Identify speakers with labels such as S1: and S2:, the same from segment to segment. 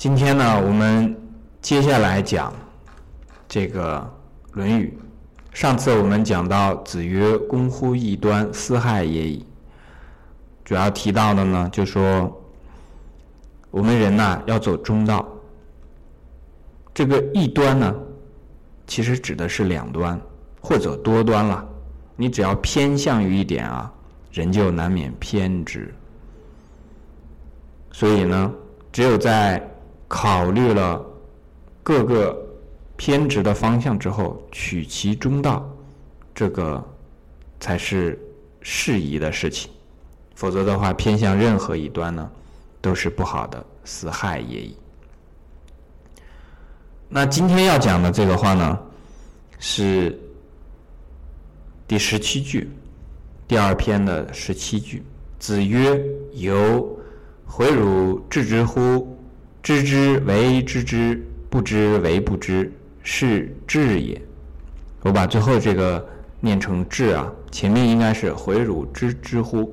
S1: 今天呢，我们接下来讲这个《论语》。上次我们讲到“子曰：公乎异端，私害也已。”主要提到的呢，就说我们人呐要走中道。这个异端呢，其实指的是两端或者多端了。你只要偏向于一点啊，人就难免偏执。所以呢，只有在考虑了各个偏执的方向之后，取其中道，这个才是适宜的事情。否则的话，偏向任何一端呢，都是不好的，死害也已。那今天要讲的这个话呢，是第十七句，第二篇的十七句。子曰：“由，回汝知之乎？”知之为知之，不知为不知，是智也。我把最后这个念成智啊，前面应该是回汝知之乎？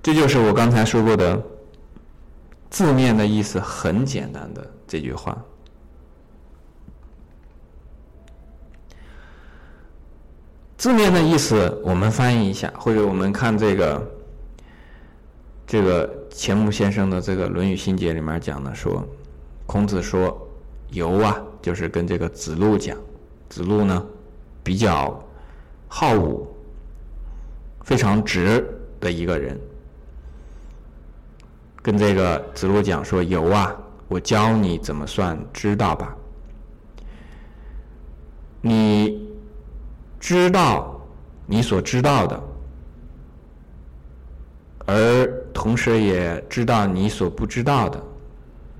S1: 这就是我刚才说过的字面的意思，很简单的这句话。字面的意思我们翻译一下，或者我们看这个。这个钱穆先生的这个《论语心解》里面讲的说，孔子说“由”啊，就是跟这个子路讲，子路呢比较好武，非常直的一个人，跟这个子路讲说：“由啊，我教你怎么算知道吧。你知道你所知道的，而。”同时也知道你所不知道的，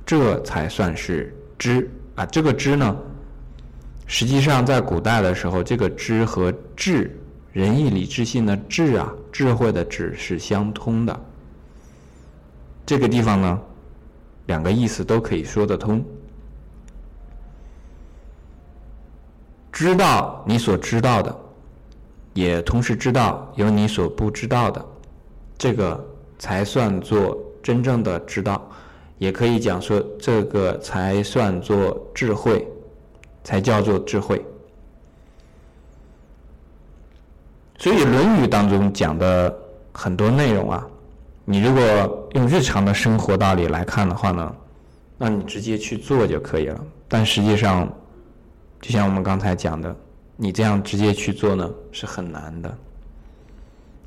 S1: 这才算是知啊。这个知呢，实际上在古代的时候，这个知和智，仁义礼智信的智啊，智慧的智是相通的。这个地方呢，两个意思都可以说得通。知道你所知道的，也同时知道有你所不知道的，这个。才算作真正的知道，也可以讲说这个才算作智慧，才叫做智慧。所以《论语》当中讲的很多内容啊，你如果用日常的生活道理来看的话呢，那你直接去做就可以了。但实际上，就像我们刚才讲的，你这样直接去做呢，是很难的。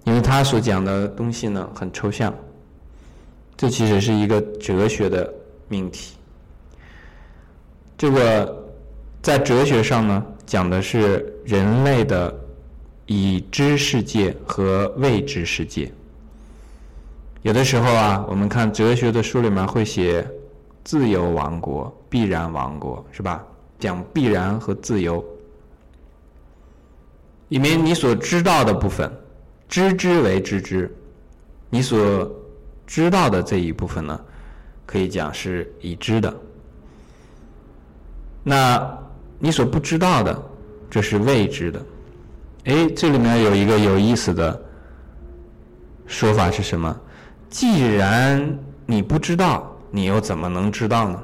S1: 因为他所讲的东西呢很抽象，这其实是一个哲学的命题。这个在哲学上呢讲的是人类的已知世界和未知世界。有的时候啊，我们看哲学的书里面会写自由王国、必然王国，是吧？讲必然和自由，里面你所知道的部分。知之为知之，你所知道的这一部分呢，可以讲是已知的。那你所不知道的，这是未知的。哎，这里面有一个有意思的说法是什么？既然你不知道，你又怎么能知道呢？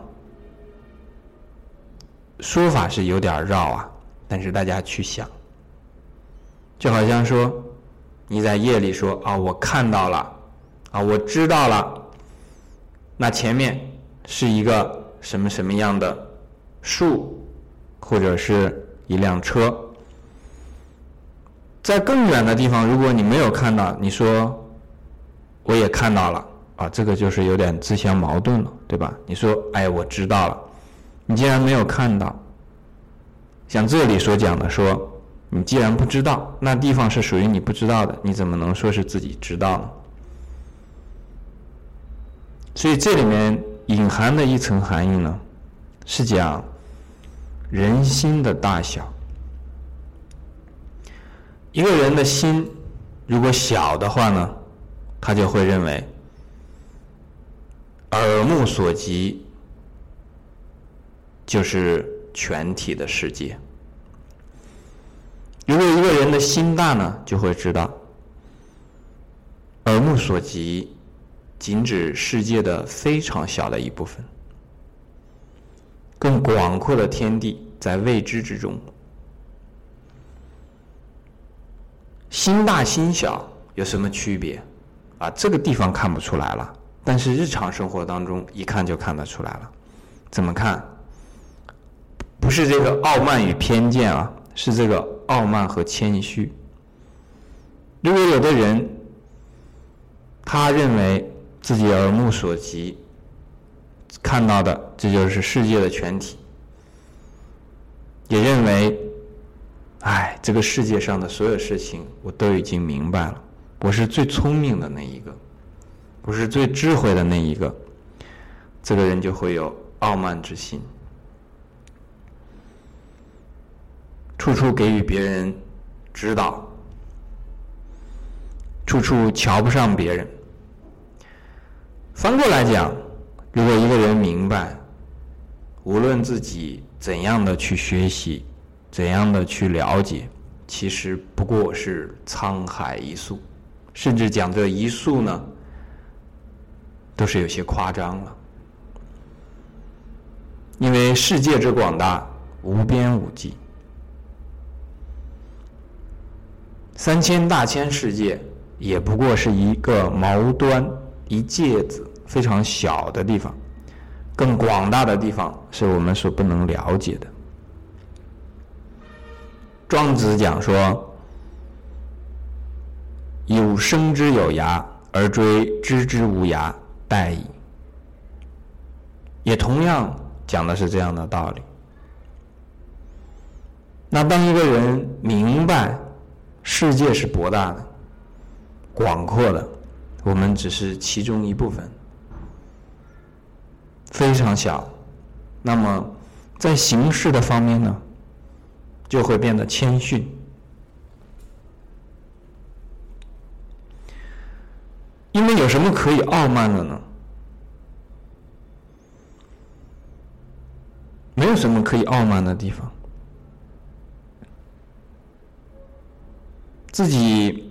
S1: 说法是有点绕啊，但是大家去想，就好像说。你在夜里说啊，我看到了，啊，我知道了。那前面是一个什么什么样的树，或者是一辆车？在更远的地方，如果你没有看到，你说我也看到了，啊，这个就是有点自相矛盾了，对吧？你说，哎，我知道了，你竟然没有看到，像这里所讲的说。你既然不知道，那地方是属于你不知道的，你怎么能说是自己知道呢？所以这里面隐含的一层含义呢，是讲人心的大小。一个人的心如果小的话呢，他就会认为耳目所及就是全体的世界。个人的心大呢，就会知道，耳目所及仅指世界的非常小的一部分，更广阔的天地在未知之中。心大心小有什么区别？啊，这个地方看不出来了，但是日常生活当中一看就看得出来了。怎么看？不是这个傲慢与偏见啊，是这个傲慢和谦虚。如果有的人，他认为自己耳目所及看到的这就是世界的全体，也认为，哎，这个世界上的所有事情我都已经明白了，我是最聪明的那一个，我是最智慧的那一个，这个人就会有傲慢之心，处处给予别人指导。处处瞧不上别人。反过来讲，如果一个人明白，无论自己怎样的去学习，怎样的去了解，其实不过是沧海一粟，甚至讲这一粟呢，都是有些夸张了。因为世界之广大，无边无际，三千大千世界。也不过是一个毛端一芥子非常小的地方，更广大的地方是我们所不能了解的。庄子讲说：“有生之有涯，而追知之无涯，殆矣。”也同样讲的是这样的道理。那当一个人明白世界是博大的。广阔的，我们只是其中一部分，非常小。那么，在形式的方面呢，就会变得谦逊。因为有什么可以傲慢的呢？没有什么可以傲慢的地方，自己。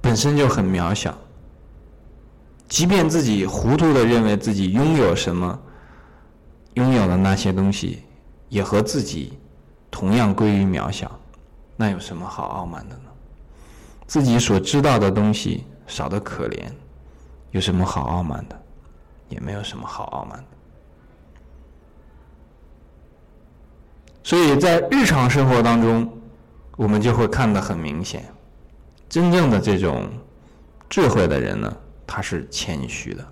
S1: 本身就很渺小，即便自己糊涂的认为自己拥有什么，拥有的那些东西，也和自己同样归于渺小，那有什么好傲慢的呢？自己所知道的东西少得可怜，有什么好傲慢的？也没有什么好傲慢的。所以在日常生活当中，我们就会看得很明显。真正的这种智慧的人呢，他是谦虚的；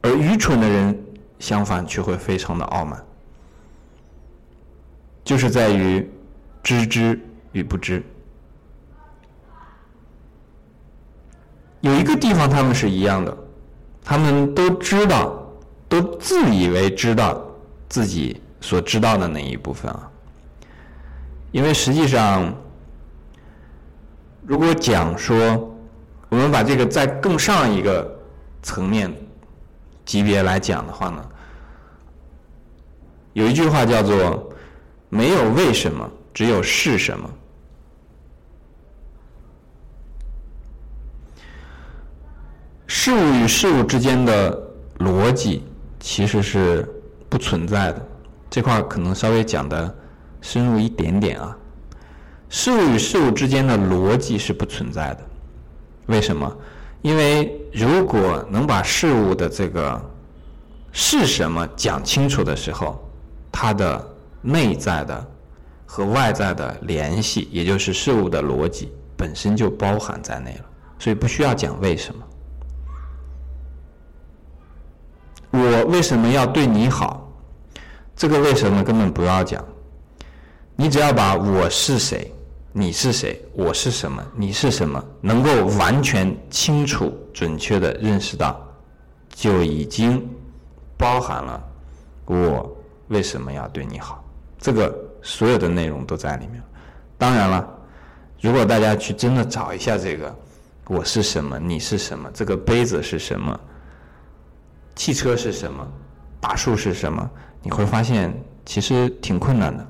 S1: 而愚蠢的人，相反却会非常的傲慢，就是在于知之与不知。有一个地方他们是一样的，他们都知道，都自以为知道自己所知道的那一部分啊，因为实际上。如果讲说，我们把这个再更上一个层面级别来讲的话呢，有一句话叫做“没有为什么，只有是什么”。事物与事物之间的逻辑其实是不存在的，这块可能稍微讲的深入一点点啊。事物与事物之间的逻辑是不存在的，为什么？因为如果能把事物的这个是什么讲清楚的时候，它的内在的和外在的联系，也就是事物的逻辑本身就包含在内了，所以不需要讲为什么。我为什么要对你好？这个为什么根本不要讲，你只要把我是谁。你是谁？我是什么？你是什么？能够完全清楚、准确的认识到，就已经包含了我为什么要对你好。这个所有的内容都在里面。当然了，如果大家去真的找一下这个“我是什么，你是什么”，这个杯子是什么，汽车是什么，大树是什么，你会发现其实挺困难的。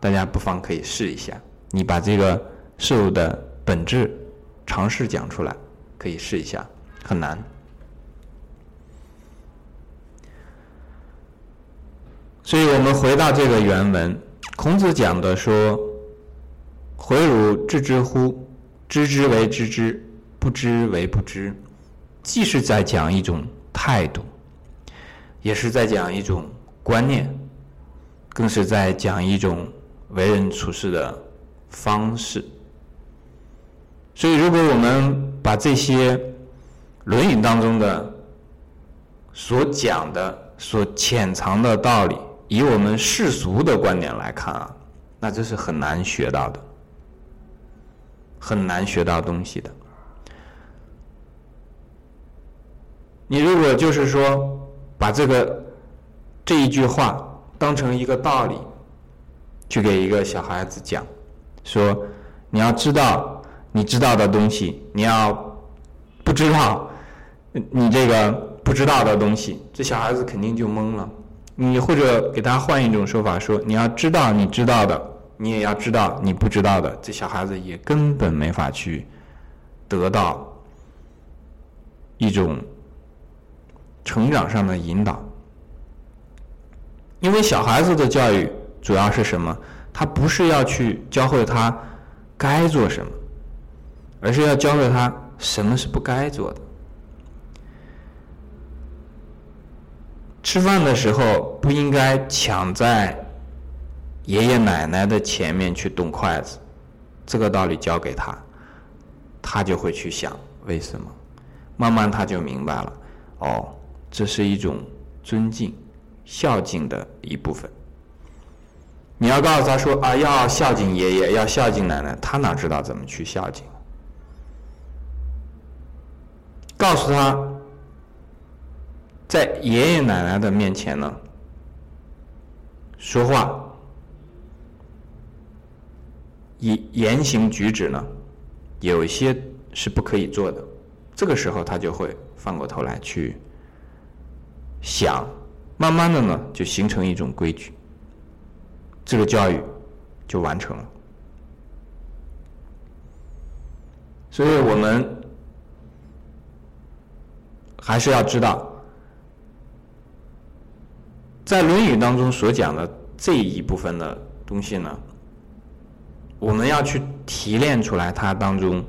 S1: 大家不妨可以试一下。你把这个事物的本质尝试讲出来，可以试一下，很难。所以我们回到这个原文，孔子讲的说：“回汝知之乎？知之为知之，不知为不知。”既是在讲一种态度，也是在讲一种观念，更是在讲一种为人处事的方式。所以，如果我们把这些《论语》当中的所讲的、所潜藏的道理，以我们世俗的观点来看啊，那这是很难学到的，很难学到东西的。你如果就是说把这个这一句话当成一个道理，去给一个小孩子讲，说你要知道你知道的东西，你要不知道你这个不知道的东西，这小孩子肯定就懵了。你或者给他换一种说法，说你要知道你知道的，你也要知道你不知道的，这小孩子也根本没法去得到一种成长上的引导。因为小孩子的教育主要是什么？他不是要去教会他该做什么，而是要教会他什么是不该做的。吃饭的时候不应该抢在爷爷奶奶的前面去动筷子，这个道理教给他，他就会去想为什么，慢慢他就明白了，哦，这是一种尊敬、孝敬的一部分。你要告诉他说啊，要孝敬爷爷，要孝敬奶奶，他哪知道怎么去孝敬？告诉他。在爷爷奶奶的面前呢，说话，以言行举止呢，有些是不可以做的。这个时候他就会翻过头来去想，慢慢的呢，就形成一种规矩，这个教育就完成了。所以我们还是要知道。在《论语》当中所讲的这一部分的东西呢，我们要去提炼出来它当中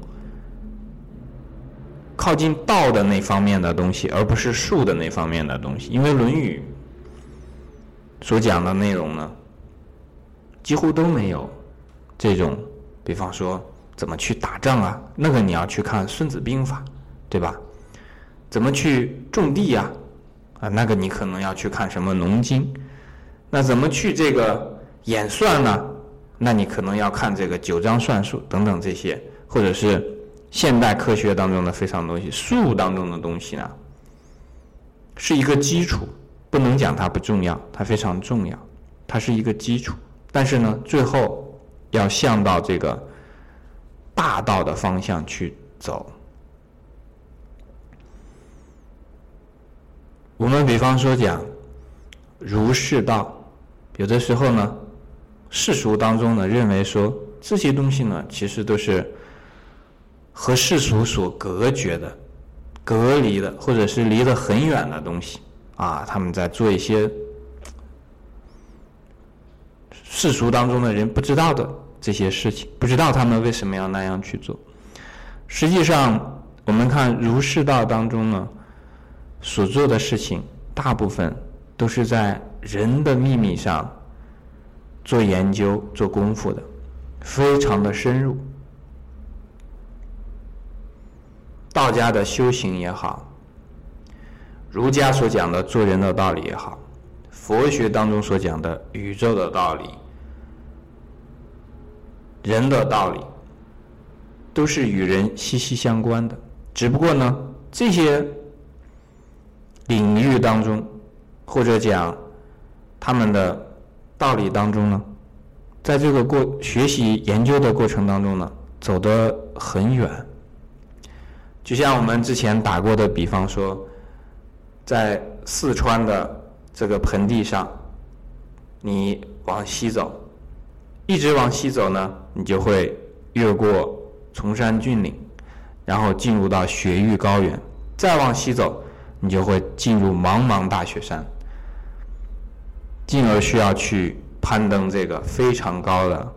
S1: 靠近道的那方面的东西，而不是术的那方面的东西。因为《论语》所讲的内容呢，几乎都没有这种，比方说怎么去打仗啊，那个你要去看《孙子兵法》，对吧？怎么去种地呀？啊，那个你可能要去看什么《农经》，那怎么去这个演算呢？那你可能要看这个九章算术等等这些，或者是现代科学当中的非常东西，术当中的东西呢，是一个基础，不能讲它不重要，它非常重要，它是一个基础。但是呢，最后要向到这个大道的方向去走。我们比方说讲儒释道，有的时候呢，世俗当中呢认为说这些东西呢，其实都是和世俗所隔绝的、隔离的，或者是离得很远的东西啊。他们在做一些世俗当中的人不知道的这些事情，不知道他们为什么要那样去做。实际上，我们看儒释道当中呢。所做的事情，大部分都是在人的秘密上做研究、做功夫的，非常的深入。道家的修行也好，儒家所讲的做人的道理也好，佛学当中所讲的宇宙的道理、人的道理，都是与人息息相关的。只不过呢，这些。领域当中，或者讲他们的道理当中呢，在这个过学习研究的过程当中呢，走得很远。就像我们之前打过的比方说，在四川的这个盆地上，你往西走，一直往西走呢，你就会越过崇山峻岭，然后进入到雪域高原。再往西走，你就会进入茫茫大雪山，进而需要去攀登这个非常高的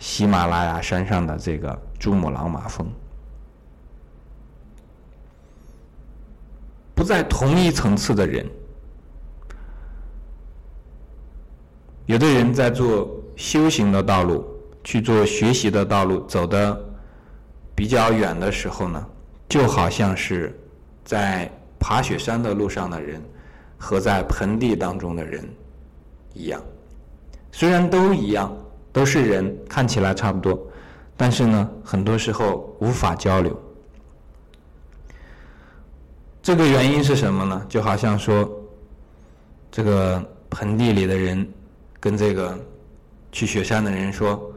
S1: 喜马拉雅山上的这个珠穆朗玛峰。不在同一层次的人，有的人在做修行的道路，去做学习的道路，走的比较远的时候呢，就好像是在爬雪山的路上的人和在盆地当中的人一样。虽然都一样，都是人，看起来差不多，但是呢，很多时候无法交流。这个原因是什么呢？就好像说，这个盆地里的人跟这个去雪山的人说：“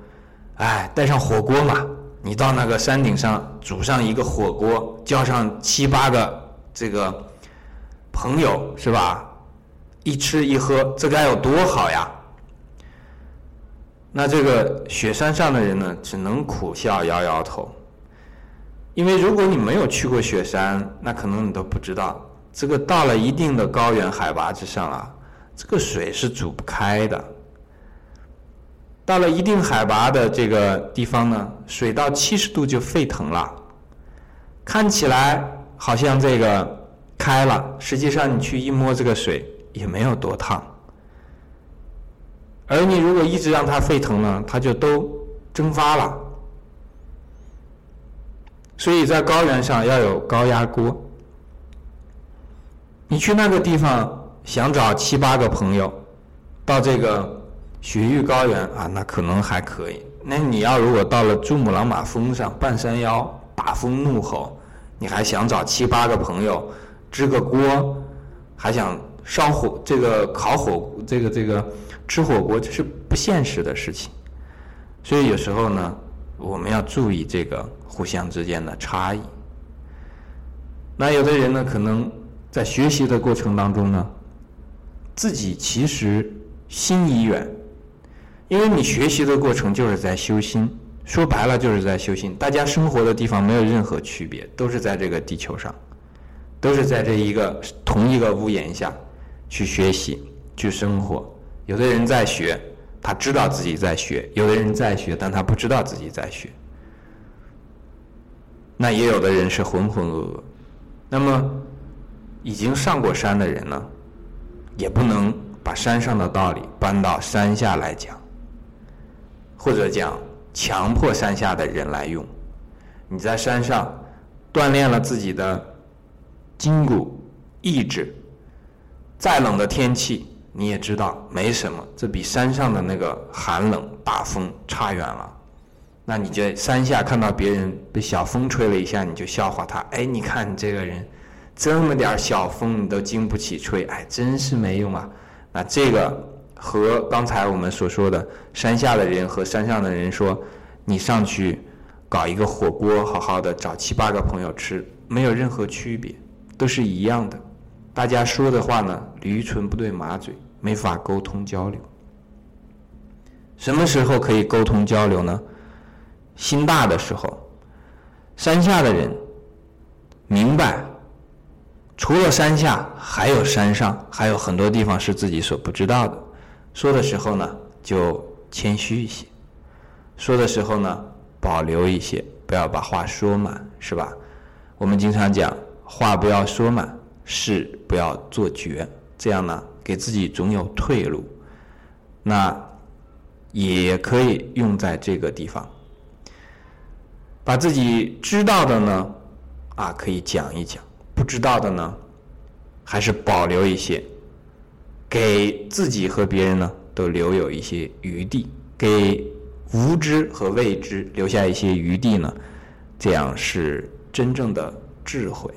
S1: 哎，带上火锅嘛，你到那个山顶上煮上一个火锅，叫上七八个这个朋友，是吧？一吃一喝，这该有多好呀！”那这个雪山上的人呢，只能苦笑摇摇头。因为如果你没有去过雪山，那可能你都不知道，这个到了一定的高原海拔之上啊，这个水是煮不开的。到了一定海拔的这个地方呢，水到七十度就沸腾了，看起来好像这个开了，实际上你去一摸这个水也没有多烫。而你如果一直让它沸腾呢，它就都蒸发了。所以在高原上要有高压锅。你去那个地方想找七八个朋友，到这个雪域高原啊，那可能还可以。那你要如果到了珠穆朗玛峰上半山腰，大风怒吼，你还想找七八个朋友支个锅，还想烧火这个烤火这个这个吃火锅，这是不现实的事情。所以有时候呢，我们要注意这个。互相之间的差异。那有的人呢，可能在学习的过程当中呢，自己其实心已远，因为你学习的过程就是在修心，说白了就是在修心。大家生活的地方没有任何区别，都是在这个地球上，都是在这一个同一个屋檐下去学习、去生活。有的人在学，他知道自己在学；有的人在学，但他不知道自己在学。那也有的人是浑浑噩噩，那么已经上过山的人呢，也不能把山上的道理搬到山下来讲，或者讲强迫山下的人来用。你在山上锻炼了自己的筋骨意志，再冷的天气你也知道没什么，这比山上的那个寒冷大风差远了。那你在山下看到别人被小风吹了一下，你就笑话他。哎，你看你这个人，这么点小风你都经不起吹，哎，真是没用啊。那这个和刚才我们所说的山下的人和山上的人说，你上去搞一个火锅，好好的找七八个朋友吃，没有任何区别，都是一样的。大家说的话呢，驴唇不对马嘴，没法沟通交流。什么时候可以沟通交流呢？心大的时候，山下的人明白，除了山下，还有山上，还有很多地方是自己所不知道的。说的时候呢，就谦虚一些；说的时候呢，保留一些，不要把话说满，是吧？我们经常讲，话不要说满，事不要做绝，这样呢，给自己总有退路。那也可以用在这个地方。把自己知道的呢，啊，可以讲一讲；不知道的呢，还是保留一些，给自己和别人呢都留有一些余地，给无知和未知留下一些余地呢，这样是真正的智慧。